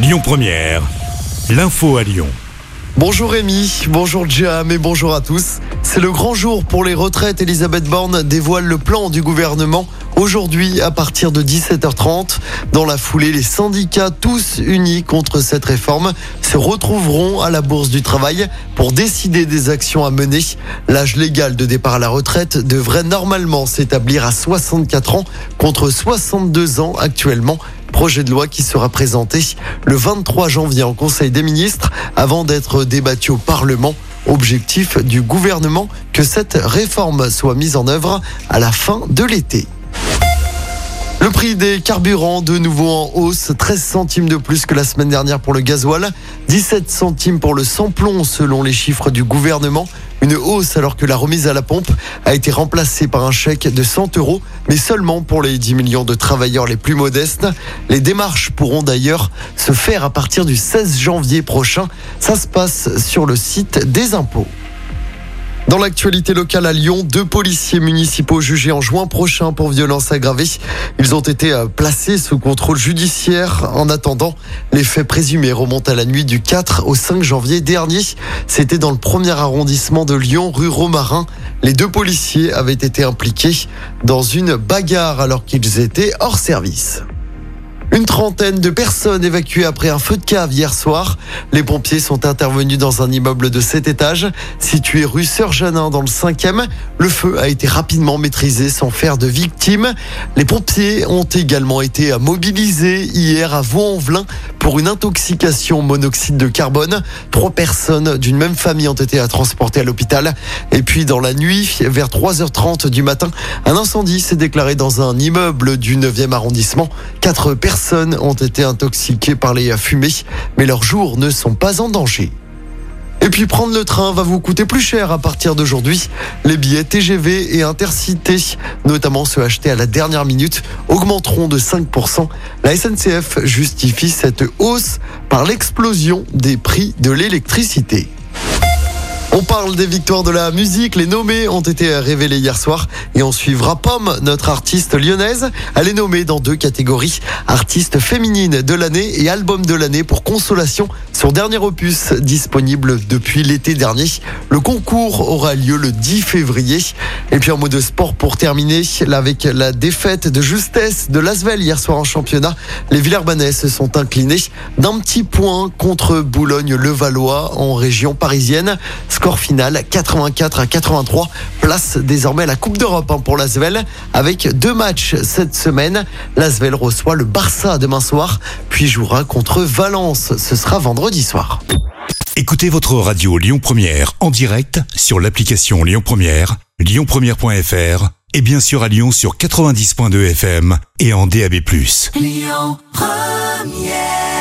Lyon Première, l'info à Lyon. Bonjour Rémi, bonjour Jam et bonjour à tous. C'est le grand jour pour les retraites. Elisabeth Borne dévoile le plan du gouvernement aujourd'hui à partir de 17h30. Dans la foulée, les syndicats, tous unis contre cette réforme, se retrouveront à la Bourse du Travail pour décider des actions à mener. L'âge légal de départ à la retraite devrait normalement s'établir à 64 ans contre 62 ans actuellement. Projet de loi qui sera présenté le 23 janvier en Conseil des ministres avant d'être débattu au Parlement. Objectif du gouvernement que cette réforme soit mise en œuvre à la fin de l'été. Prix des carburants de nouveau en hausse, 13 centimes de plus que la semaine dernière pour le gasoil, 17 centimes pour le samplon selon les chiffres du gouvernement. Une hausse alors que la remise à la pompe a été remplacée par un chèque de 100 euros, mais seulement pour les 10 millions de travailleurs les plus modestes. Les démarches pourront d'ailleurs se faire à partir du 16 janvier prochain. Ça se passe sur le site des impôts. Dans l'actualité locale à Lyon, deux policiers municipaux jugés en juin prochain pour violence aggravée. Ils ont été euh, placés sous contrôle judiciaire. En attendant, les faits présumés remontent à la nuit du 4 au 5 janvier dernier. C'était dans le premier arrondissement de Lyon, rue Romarin. Les deux policiers avaient été impliqués dans une bagarre alors qu'ils étaient hors service. Une trentaine de personnes évacuées après un feu de cave hier soir. Les pompiers sont intervenus dans un immeuble de 7 étages situé rue Sœur-Janin dans le 5e. Le feu a été rapidement maîtrisé sans faire de victimes. Les pompiers ont également été mobilisés hier à Vaux-en-Velin pour une intoxication monoxyde de carbone. Trois personnes d'une même famille ont été transportées à l'hôpital. Et puis dans la nuit, vers 3h30 du matin, un incendie s'est déclaré dans un immeuble du 9e arrondissement. Quatre personnes ont été intoxiquées par les fumées, mais leurs jours ne sont pas en danger. Et puis prendre le train va vous coûter plus cher à partir d'aujourd'hui. Les billets TGV et Intercité, notamment ceux achetés à la dernière minute, augmenteront de 5%. La SNCF justifie cette hausse par l'explosion des prix de l'électricité. On parle des victoires de la musique. Les nommés ont été révélés hier soir et on suivra Pomme, notre artiste lyonnaise. Elle est nommée dans deux catégories. Artiste féminine de l'année et album de l'année pour Consolation, son dernier opus disponible depuis l'été dernier. Le concours aura lieu le 10 février. Et puis en mode sport pour terminer, avec la défaite de justesse de Lasvel hier soir en championnat, les Villers-Banais se sont inclinés d'un petit point contre Boulogne-le-Valois en région parisienne. Final 84 à 83. Place désormais la Coupe d'Europe hein, pour l'Asvel avec deux matchs cette semaine. L'Asvel reçoit le Barça demain soir, puis jouera contre Valence. Ce sera vendredi soir. Écoutez votre radio Lyon Première en direct sur l'application Lyon Première, lyonpremière.fr et bien sûr à Lyon sur 90.2 FM et en DAB+. Lyon Première